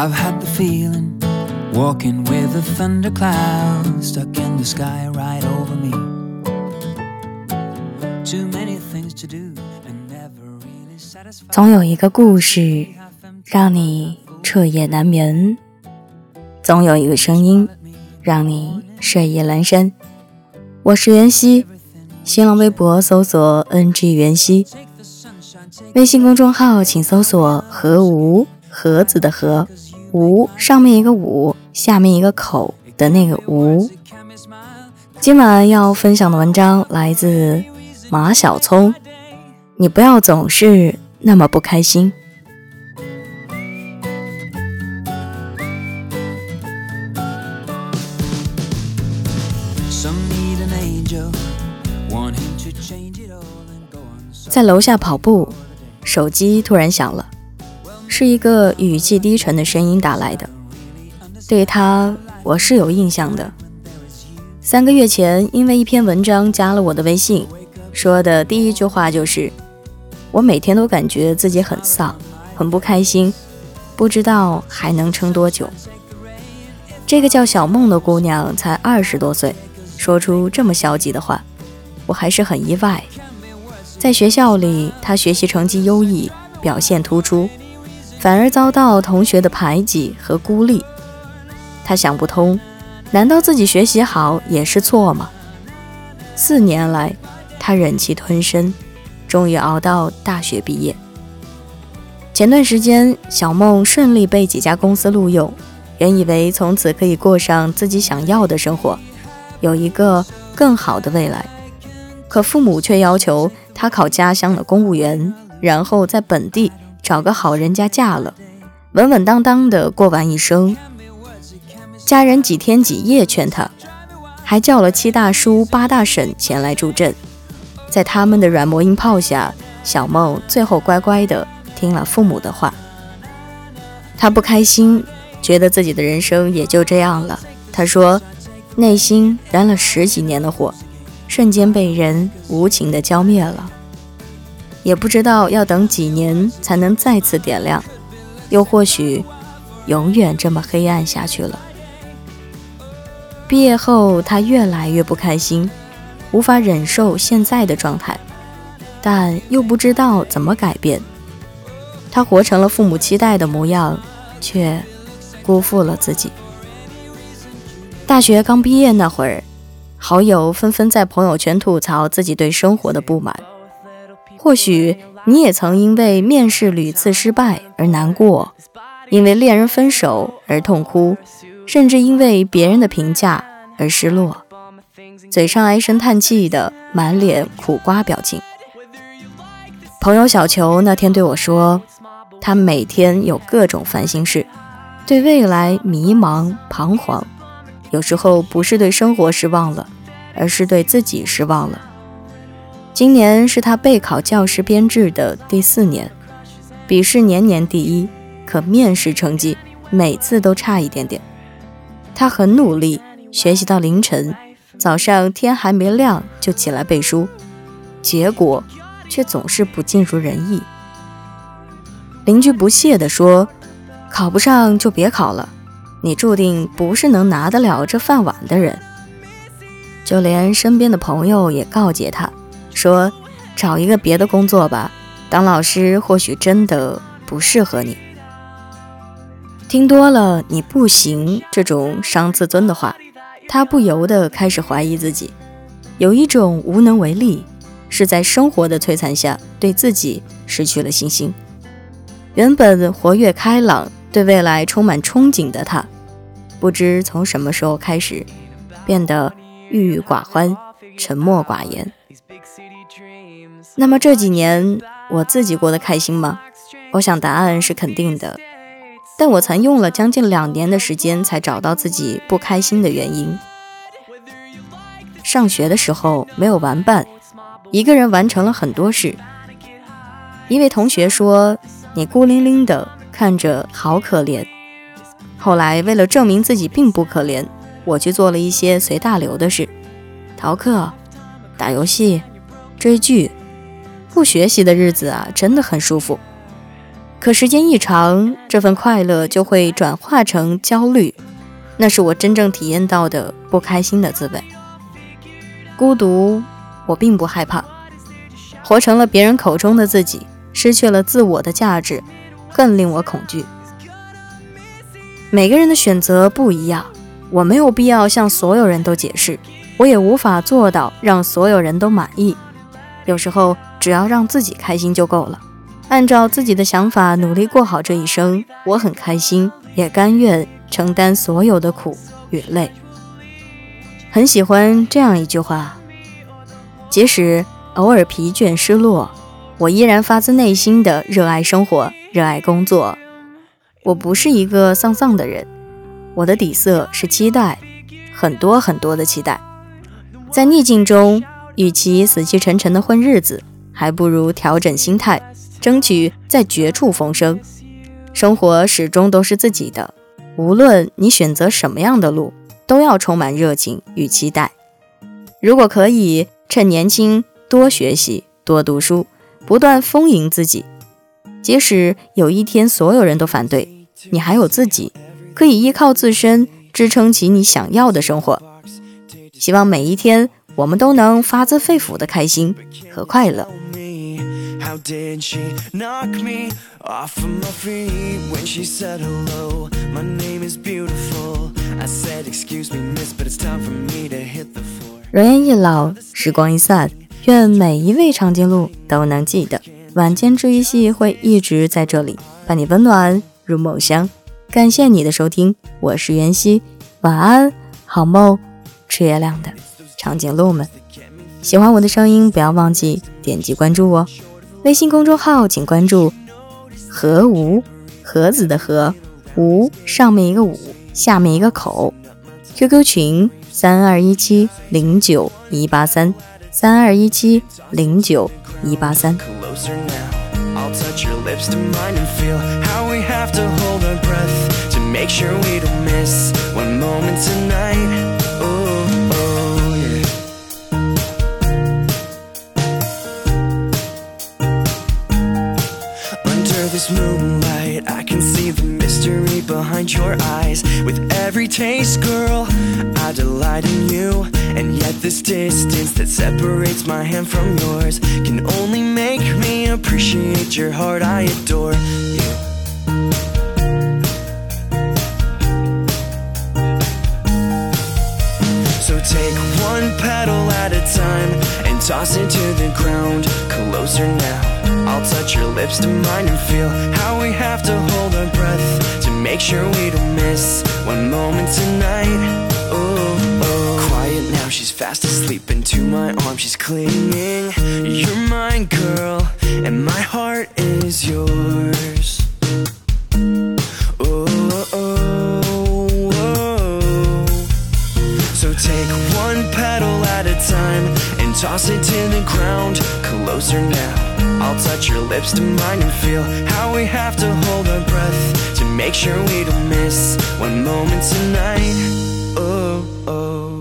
I've had the feeling walking with a thundercloud stuck in the sky right over me. Too many things to do and never really satisfied. 总有一个故事让你彻夜难眠，总有一个声音让你睡意阑珊。我是袁熙，新浪微博搜索 “ng 袁熙”，微信公众号请搜索“何无盒子的盒”，无上面一个五，下面一个口的那个无。今晚要分享的文章来自马小聪，你不要总是那么不开心。在楼下跑步，手机突然响了，是一个语气低沉的声音打来的。对他，我是有印象的。三个月前，因为一篇文章加了我的微信，说的第一句话就是：“我每天都感觉自己很丧，很不开心，不知道还能撑多久。”这个叫小梦的姑娘才二十多岁，说出这么消极的话，我还是很意外。在学校里，她学习成绩优异，表现突出，反而遭到同学的排挤和孤立。他想不通，难道自己学习好也是错吗？四年来，他忍气吞声，终于熬到大学毕业。前段时间，小梦顺利被几家公司录用，原以为从此可以过上自己想要的生活，有一个更好的未来。可父母却要求他考家乡的公务员，然后在本地找个好人家嫁了，稳稳当当的过完一生。家人几天几夜劝她，还叫了七大叔八大婶前来助阵。在他们的软磨硬泡下，小梦最后乖乖的听了父母的话。她不开心，觉得自己的人生也就这样了。她说，内心燃了十几年的火，瞬间被人无情的浇灭了。也不知道要等几年才能再次点亮，又或许永远这么黑暗下去了。毕业后，他越来越不开心，无法忍受现在的状态，但又不知道怎么改变。他活成了父母期待的模样，却辜负了自己。大学刚毕业那会儿，好友纷纷在朋友圈吐槽自己对生活的不满。或许你也曾因为面试屡次失败而难过，因为恋人分手而痛哭，甚至因为别人的评价而失落，嘴上唉声叹气的，满脸苦瓜表情。朋友小球那天对我说，他每天有各种烦心事，对未来迷茫彷徨，有时候不是对生活失望了，而是对自己失望了。今年是他备考教师编制的第四年，笔试年年第一，可面试成绩每次都差一点点。他很努力，学习到凌晨，早上天还没亮就起来背书，结果却总是不尽如人意。邻居不屑地说：“考不上就别考了，你注定不是能拿得了这饭碗的人。”就连身边的朋友也告诫他。说找一个别的工作吧，当老师或许真的不适合你。听多了你不行这种伤自尊的话，他不由得开始怀疑自己，有一种无能为力，是在生活的摧残下对自己失去了信心。原本活跃开朗、对未来充满憧憬的他，不知从什么时候开始，变得郁郁寡欢、沉默寡言。那么这几年我自己过得开心吗？我想答案是肯定的。但我曾用了将近两年的时间才找到自己不开心的原因。上学的时候没有玩伴，一个人完成了很多事。一位同学说：“你孤零零的，看着好可怜。”后来为了证明自己并不可怜，我去做了一些随大流的事：逃课、打游戏、追剧。不学习的日子啊，真的很舒服。可时间一长，这份快乐就会转化成焦虑，那是我真正体验到的不开心的滋味。孤独，我并不害怕；活成了别人口中的自己，失去了自我的价值，更令我恐惧。每个人的选择不一样，我没有必要向所有人都解释，我也无法做到让所有人都满意。有时候，只要让自己开心就够了，按照自己的想法努力过好这一生，我很开心，也甘愿承担所有的苦与累。很喜欢这样一句话：即使偶尔疲倦失落，我依然发自内心的热爱生活，热爱工作。我不是一个丧丧的人，我的底色是期待，很多很多的期待。在逆境中，与其死气沉沉的混日子，还不如调整心态，争取在绝处逢生。生活始终都是自己的，无论你选择什么样的路，都要充满热情与期待。如果可以，趁年轻多学习，多读书，不断丰盈自己。即使有一天所有人都反对，你还有自己，可以依靠自身支撑起你想要的生活。希望每一天我们都能发自肺腑的开心和快乐。How did she knock me off of my feet when she said hello? My name is beautiful. I said, Excuse me, miss, but it's time for me to hit the floor. 人一老，时光一散，愿每一位长颈鹿都能记得，晚间治愈系会一直在这里，伴你温暖入梦乡。感谢你的收听，我是袁熙，晚安，好梦，吃月亮的长颈鹿们。喜欢我的声音，不要忘记点击关注哦。微信公众号请关注何无盒子的何无上面一个五下面一个口，QQ 群三二一七零九一八三三二一七零九一八三。closer now. I'll touch your lips to mine and feel how we have to hold our breath to make sure we don't miss one moment tonight. Your eyes. With every taste, girl, I delight in you. And yet, this distance that separates my hand from yours can only make me appreciate your heart. I adore you. So take one petal at a time toss it to the ground. Closer now. I'll touch your lips to mine and feel how we have to hold our breath to make sure we don't miss one moment tonight. Oh, oh. Quiet now, she's fast asleep into my arms, she's clinging. You're mine, girl, and my heart is yours. Toss it to the ground. Closer now. I'll touch your lips to mine and feel how we have to hold our breath to make sure we don't miss one moment tonight. Oh, oh.